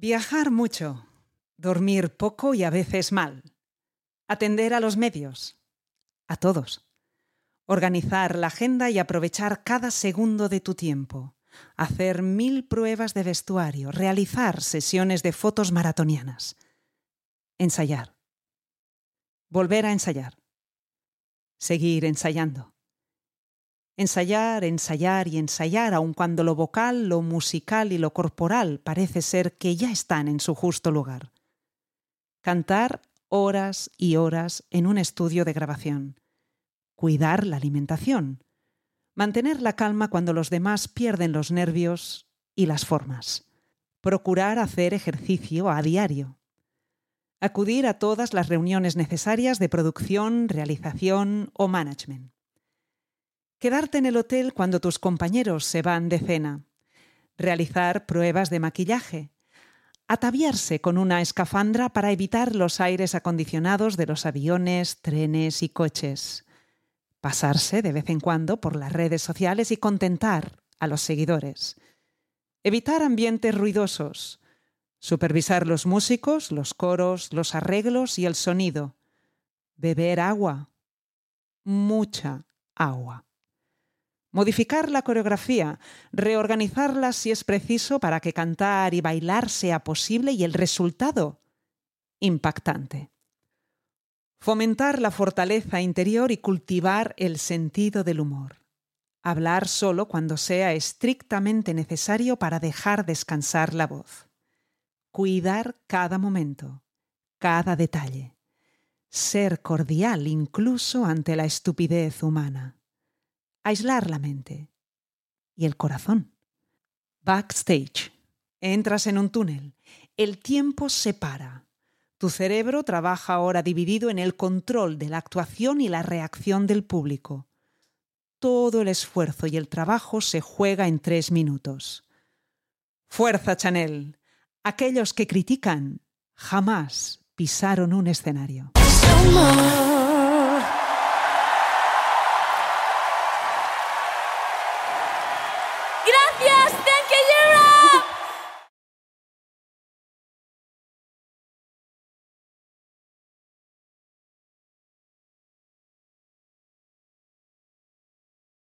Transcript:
Viajar mucho, dormir poco y a veces mal. Atender a los medios, a todos. Organizar la agenda y aprovechar cada segundo de tu tiempo. Hacer mil pruebas de vestuario, realizar sesiones de fotos maratonianas. Ensayar. Volver a ensayar. Seguir ensayando. Ensayar, ensayar y ensayar, aun cuando lo vocal, lo musical y lo corporal parece ser que ya están en su justo lugar. Cantar horas y horas en un estudio de grabación. Cuidar la alimentación. Mantener la calma cuando los demás pierden los nervios y las formas. Procurar hacer ejercicio a diario. Acudir a todas las reuniones necesarias de producción, realización o management Quedarte en el hotel cuando tus compañeros se van de cena. Realizar pruebas de maquillaje. Ataviarse con una escafandra para evitar los aires acondicionados de los aviones, trenes y coches. Pasarse de vez en cuando por las redes sociales y contentar a los seguidores. Evitar ambientes ruidosos. Supervisar los músicos, los coros, los arreglos y el sonido. Beber agua. Mucha agua modificar la coreografía, reorganizarla si es preciso para que cantar y bailar sea posible y el resultado impactante. Fomentar la fortaleza interior y cultivar el sentido del humor. Hablar solo cuando sea estrictamente necesario para dejar descansar la voz. Cuidar cada momento, cada detalle. Ser cordial incluso ante la estupidez humana aislar la mente y el corazón. Backstage. Entras en un túnel. El tiempo se para. Tu cerebro trabaja ahora dividido en el control de la actuación y la reacción del público. Todo el esfuerzo y el trabajo se juega en tres minutos. Fuerza, Chanel. Aquellos que critican jamás pisaron un escenario. Gracias, thank you, Europe.